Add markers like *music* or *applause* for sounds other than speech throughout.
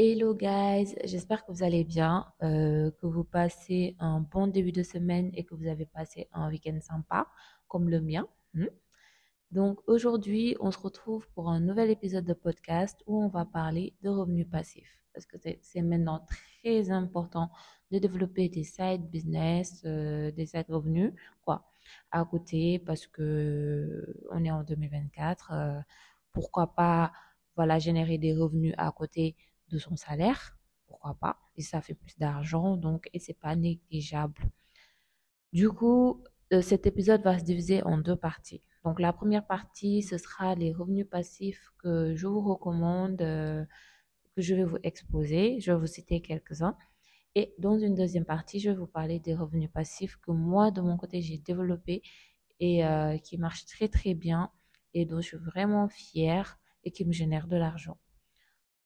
Hello guys, j'espère que vous allez bien, euh, que vous passez un bon début de semaine et que vous avez passé un week-end sympa comme le mien. hmm? Donc aujourd'hui, on se retrouve pour un nouvel épisode de podcast où on va parler de revenus passifs. Parce que c'est maintenant très important de développer des side business, euh, des side revenus, quoi, à côté parce que euh, on est en 2024. euh, pourquoi pas, voilà, générer des revenus à côté de son salaire, pourquoi pas, et ça fait plus d'argent, donc, et c'est pas négligeable. Du coup, euh, cet épisode va se diviser en deux parties. Donc, la première partie, ce sera les revenus passifs que je vous recommande, euh, que je vais vous exposer. Je vais vous citer quelques-uns. Et dans une deuxième partie, je vais vous parler des revenus passifs que moi, de mon côté, j'ai développés et euh, qui marchent très, très bien et dont je suis vraiment fière et qui me génèrent de l'argent.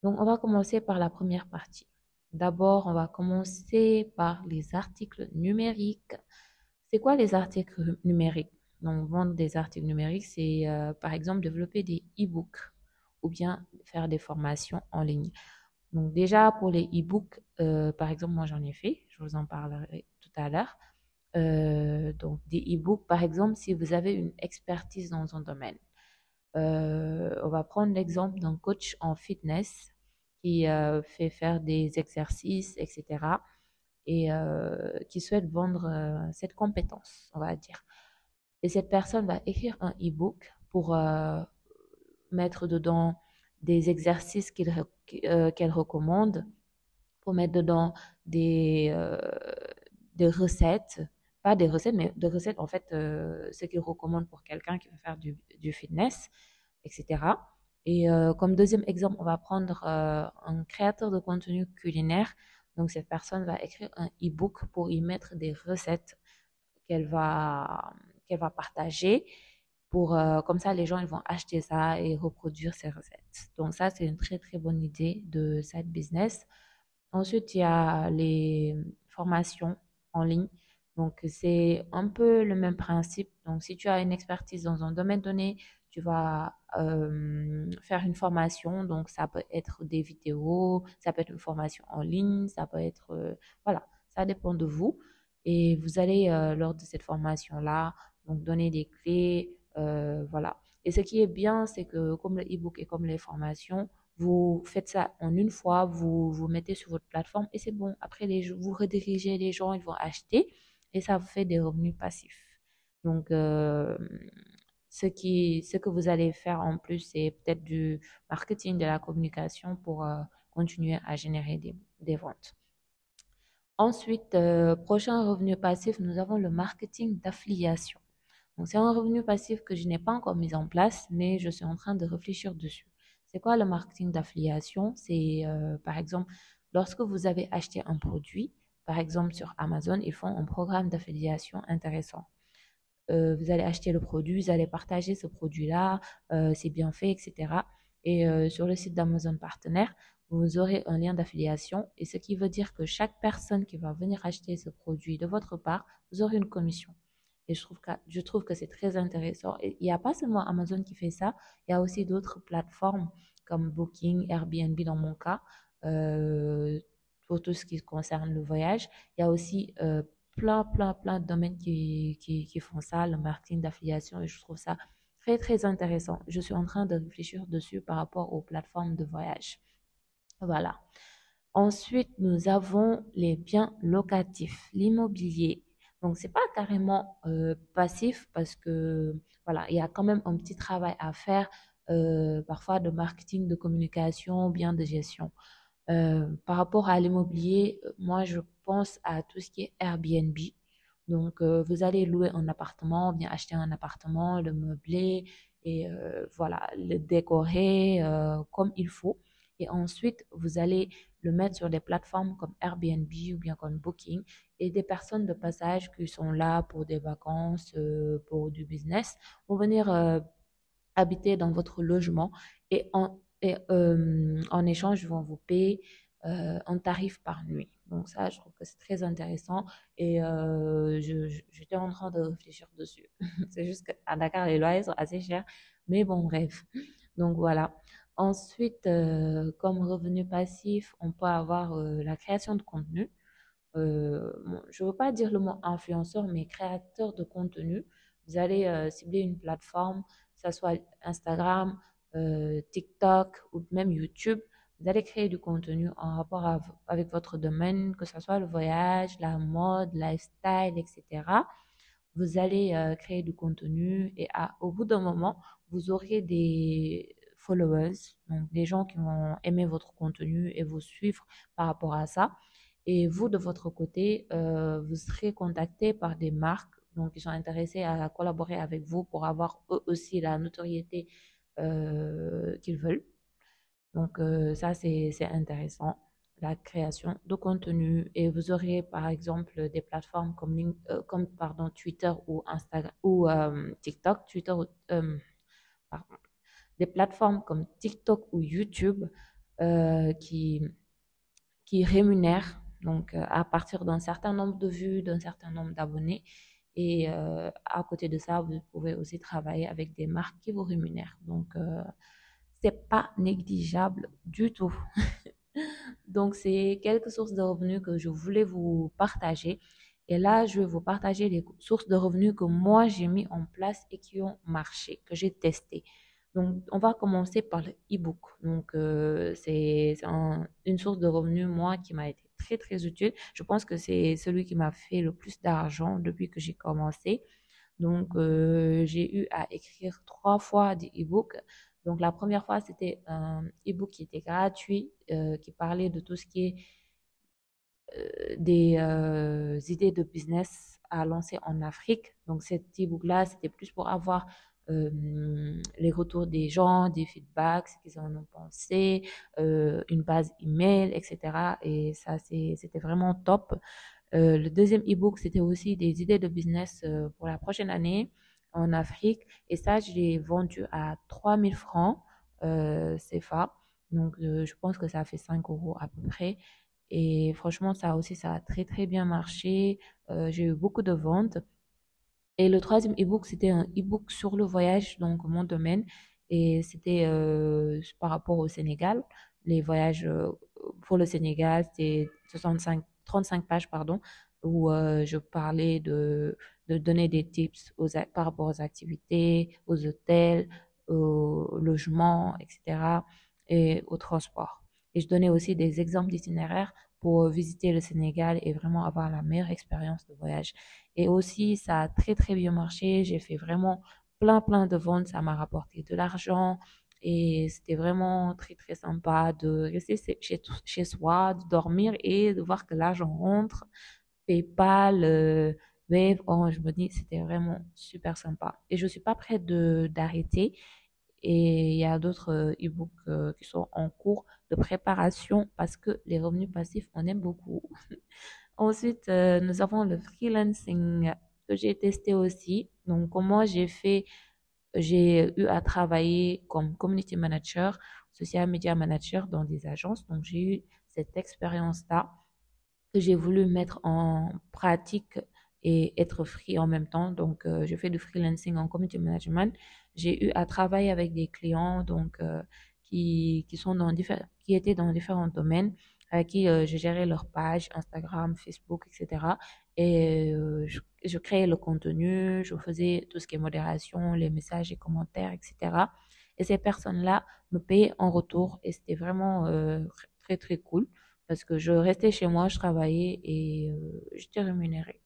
Donc, on va commencer par la première partie. D'abord, on va commencer par les articles numériques. C'est quoi les articles numériques? Donc, vendre des articles numériques, c'est euh, par exemple développer des e-books ou bien faire des formations en ligne. Donc, déjà pour les e-books, euh, par exemple, moi j'en ai fait, je vous en parlerai tout à l'heure. Euh, donc, des e-books, par exemple, si vous avez une expertise dans un domaine. On va prendre l'exemple d'un coach en fitness qui euh, fait faire des exercices, etc. et euh, qui souhaite vendre euh, cette compétence, on va dire. Et cette personne va écrire un e-book pour mettre dedans des exercices qu'elle recommande, pour mettre dedans des, recettes, pas des recettes, mais des recettes, en fait, ce qu'il recommande pour quelqu'un qui veut faire du fitness, etc. Et euh, comme deuxième exemple, on va prendre euh, un créateur de contenu culinaire. Donc, cette personne va écrire un e-book pour y mettre des recettes qu'elle va, qu'elle va partager. Pour, euh, comme ça, les gens ils vont acheter ça et reproduire ces recettes. Donc, ça, c'est une très, très bonne idée de side business. Ensuite, il y a les formations en ligne. Donc, c'est un peu le même principe. Donc, si tu as une expertise dans un domaine donné, tu vas euh, faire une formation. Donc, ça peut être des vidéos, ça peut être une formation en ligne, ça peut être... euh, voilà, ça dépend de vous. Et vous allez, euh, lors de cette formation-là, donc donner des clés, voilà. Et ce qui est bien, c'est que comme le e-book et comme les formations, vous faites ça en une fois, vous vous mettez sur votre plateforme et c'est bon. Après, les, vous redirigez les gens, ils vont acheter et ça vous fait des revenus passifs. Donc, euh, ce qui, ce que vous allez faire en plus, c'est peut-être du marketing, de la communication pour euh, continuer à générer des, ventes. Ensuite, euh, prochain revenu passif, nous avons le marketing d'affiliation. Donc, c'est un revenu passif que je n'ai pas encore mis en place, mais je suis en train de réfléchir dessus. C'est quoi le marketing d'affiliation? C'est, euh, par exemple, lorsque vous avez acheté un produit, par exemple sur Amazon, ils font un programme d'affiliation intéressant. Euh, vous allez acheter le produit, vous allez partager ce produit-là, euh, c'est bien fait, etc. Et euh, sur le site d'Amazon partenaire, vous aurez un lien d'affiliation, et ce qui veut dire que chaque personne qui va venir acheter ce produit de votre part, vous aurez une commission. Et je trouve que, je trouve que c'est très intéressant. Il n'y a pas seulement Amazon qui fait ça, il y a aussi d'autres plateformes comme Booking, Airbnb dans mon cas, pour tout ce qui concerne le voyage. Il y a aussi plein, plein, plein de domaines qui, qui, font ça, le marketing d'affiliation, et je trouve ça très, très intéressant. Je suis en train de réfléchir dessus par rapport aux plateformes de voyage. Voilà. Ensuite, nous avons les biens locatifs, l'immobilier. Donc, c'est pas carrément euh, passif parce que voilà, il y a quand même un petit travail à faire, euh, parfois de marketing, de communication, bien de gestion. Euh, par rapport à l'immobilier, moi, je pense à tout ce qui est Airbnb. Donc, euh, vous allez louer un appartement, bien acheter un appartement, le meubler et euh, voilà, le décorer comme il faut. Et ensuite, vous allez le mettre sur des plateformes comme Airbnb ou bien comme Booking et des personnes de passage qui sont là pour des vacances, pour du business, vont venir habiter dans votre logement et en, et, euh, en échange, ils vont vous payer euh, un tarif par nuit. Donc ça, je trouve que c'est très intéressant et euh, j'étais en train de réfléchir dessus. *laughs* C'est juste qu'à Dakar, les loyers sont assez chers, mais bon, bref. Donc voilà. Ensuite, euh, comme revenu passif, on peut avoir la création de contenu. Je ne veux pas dire le mot influenceur, mais créateur de contenu. Vous allez cibler une plateforme, que ce soit Instagram, euh, TikTok ou même YouTube. Vous allez créer du contenu en rapport av- avec votre domaine, que ce soit le voyage, la mode, lifestyle, etc. Vous allez euh, créer du contenu et à- au bout d'un moment, vous aurez des followers, donc des gens qui vont aimer votre contenu et vous suivre par rapport à ça. Et vous, de votre côté, euh, vous serez contacté par des marques donc, qui sont intéressées à collaborer avec vous pour avoir eux aussi la notoriété euh, qu'ils veulent. Donc, euh, ça, c'est, intéressant, la création de contenu. Et vous aurez, par exemple, des plateformes comme, euh, comme pardon, Twitter ou Instagram ou TikTok, Twitter, des plateformes comme TikTok ou YouTube qui, qui rémunèrent donc à partir d'un certain nombre de vues, d'un certain nombre d'abonnés. Et euh, à côté de ça, vous pouvez aussi travailler avec des marques qui vous rémunèrent. Donc, euh, c'est pas négligeable du tout. *laughs* Donc, c'est quelques sources de revenus que je voulais vous partager. Et là, je vais vous partager les sources de revenus que moi, j'ai mis en place et qui ont marché, que j'ai testé. Donc, on va commencer par le e-book. Donc, euh, c'est c'est un- une source de revenus, moi, qui m'a été très, très utile. Je pense que c'est celui qui m'a fait le plus d'argent depuis que j'ai commencé. Donc, euh, j'ai eu à écrire trois fois des e-books. Donc, la première fois, c'était un e-book qui était gratuit, euh, qui parlait de tout ce qui est euh, des idées de business à lancer en Afrique. Donc, cet e-book-là, c'était plus pour avoir euh, les retours des gens, des feedbacks, ce qu'ils en ont pensé, euh, une base email, etc. Et ça, c'était vraiment top. Euh, le deuxième e-book, c'était aussi des idées de business pour la prochaine année en Afrique. Et ça, je l'ai vendu à 3000 francs CFA. Donc, je pense que ça a fait 5 euros à peu près. Et franchement, ça aussi, ça a très, très bien marché. J'ai eu beaucoup de ventes. Et le troisième e-book, c'était un e-book sur le voyage, donc mon domaine. Et c'était euh, par rapport au Sénégal. Les voyages euh, pour le Sénégal, c'était 65, 35 pages, pardon, où euh, je parlais de, de donner des tips aux, par rapport aux activités, aux hôtels, au logement, etc. et au transport. Et je donnais aussi des exemples d'itinéraires pour visiter le Sénégal et vraiment avoir la meilleure expérience de voyage. Et aussi, ça a très, très bien marché. J'ai fait vraiment plein, plein de ventes. Ça m'a rapporté de l'argent. Et c'était vraiment très, très sympa de rester chez, chez soi, de dormir et de voir que l'argent rentre. PayPal, euh, Wave, Orange Money, c'était vraiment super sympa. Et je suis pas prête d'arrêter. Et il y a d'autres euh, e-books euh, qui sont en cours de préparation parce que les revenus passifs, on aime beaucoup. *laughs* Ensuite, euh, nous avons le freelancing que j'ai testé aussi. Donc, comment j'ai fait, j'ai eu à travailler comme community manager, social media manager dans des agences. Donc, j'ai eu cette expérience-là que j'ai voulu mettre en pratique et être free en même temps. Donc, euh, je fais du freelancing en community management. J'ai eu à travailler avec des clients donc euh, qui, qui sont dans qui étaient dans différents domaines, avec qui euh, je gérais leur page Instagram, Facebook, etc. Et euh, je, je créais le contenu, je faisais tout ce qui est modération, les messages et commentaires, etc. Et ces personnes-là me payaient en retour et c'était vraiment euh, très, très cool parce que je restais chez moi, je travaillais et euh, j'étais rémunérée.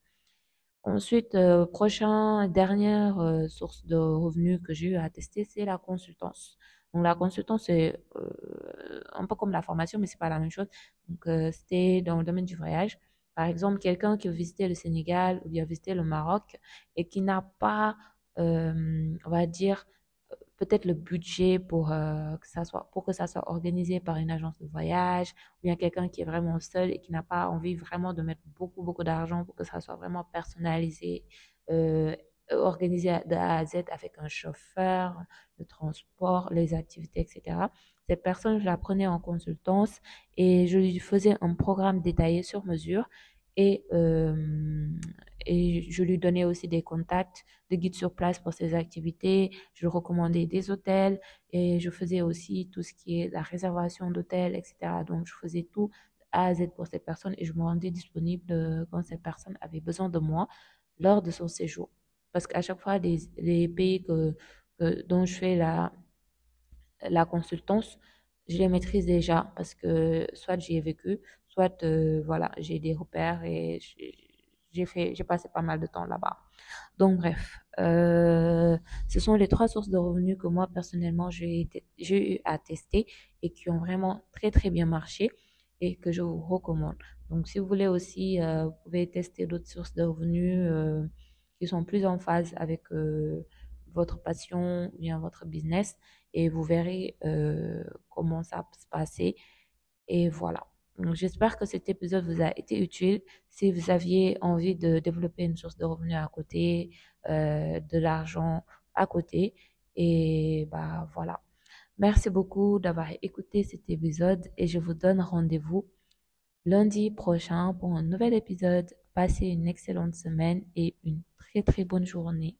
Ensuite, prochain, dernière source de revenus que j'ai eu à tester, c'est la consultance. Donc la consultance, c'est euh, un peu comme la formation, mais c'est pas la même chose. Donc euh, c'était dans le domaine du voyage. Par exemple, quelqu'un qui a visité le Sénégal ou qui a visité le Maroc et qui n'a pas, euh, on va dire, peut-être le budget pour que ça soit pour que ça soit organisé par une agence de voyage ou bien quelqu'un qui est vraiment seul et qui n'a pas envie vraiment de mettre beaucoup beaucoup d'argent pour que ça soit vraiment personnalisé euh, organisé de A à Z avec un chauffeur le transport les activités etc cette personne je la prenais en consultance et je lui faisais un programme détaillé sur mesure et, euh, je lui donnais aussi des contacts de guides sur place pour ses activités. Je recommandais des hôtels et je faisais aussi tout ce qui est la réservation d'hôtels, etc. Donc, je faisais tout A à Z pour cette personne et je me rendais disponible quand cette personne avait besoin de moi lors de son séjour. Parce qu'à chaque fois, les, pays que, dont je fais la, la consultance, je les maîtrise déjà parce que soit j'y ai vécu, soit euh, voilà, j'ai des repères et j'ai fait, j'ai passé pas mal de temps là-bas. Donc bref, euh, ce sont les trois sources de revenus que moi personnellement j'ai eu à tester et qui ont vraiment très très bien marché et que je vous recommande. Donc si vous voulez aussi, euh, vous pouvez tester d'autres sources de revenus qui sont plus en phase avec votre passion ou bien votre business et vous verrez euh, comment ça peut se passer. Et voilà. J'espère que cet épisode vous a été utile. Si vous aviez envie de développer une source de revenus à côté, euh, de l'argent à côté, et bah voilà. Merci beaucoup d'avoir écouté cet épisode et je vous donne rendez-vous lundi prochain pour un nouvel épisode. Passez une excellente semaine et une très très bonne journée.